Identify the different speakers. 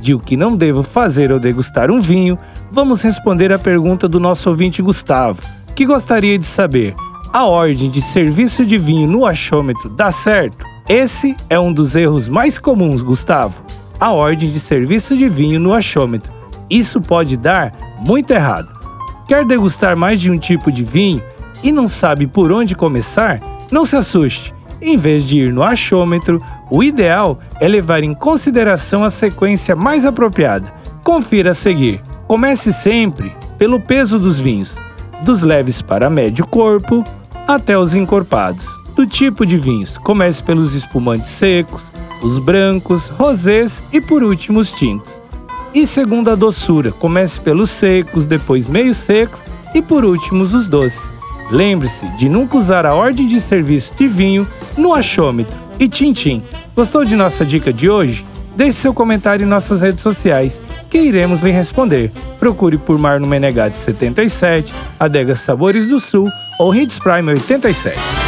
Speaker 1: de O que não devo fazer ao degustar um vinho, vamos responder a pergunta do nosso ouvinte Gustavo, que gostaria de saber: a ordem de serviço de vinho no achômetro dá certo? Esse é um dos erros mais comuns, Gustavo. A ordem de serviço de vinho no achômetro. Isso pode dar muito errado. Quer degustar mais de um tipo de vinho e não sabe por onde começar? Não se assuste. Em vez de ir no achômetro, o ideal é levar em consideração a sequência mais apropriada. Confira a seguir. Comece sempre pelo peso dos vinhos, dos leves para médio corpo até os encorpados. Do tipo de vinhos, comece pelos espumantes secos, os brancos, rosés e por último os tintos. E segundo a doçura, comece pelos secos, depois meio secos e por último os doces. Lembre-se de nunca usar a ordem de serviço de vinho no achômetro. E Tintim, gostou de nossa dica de hoje? Deixe seu comentário em nossas redes sociais, que iremos lhe responder. Procure por Marno Menegatti 77, Adega Sabores do Sul ou Hits Prime 87.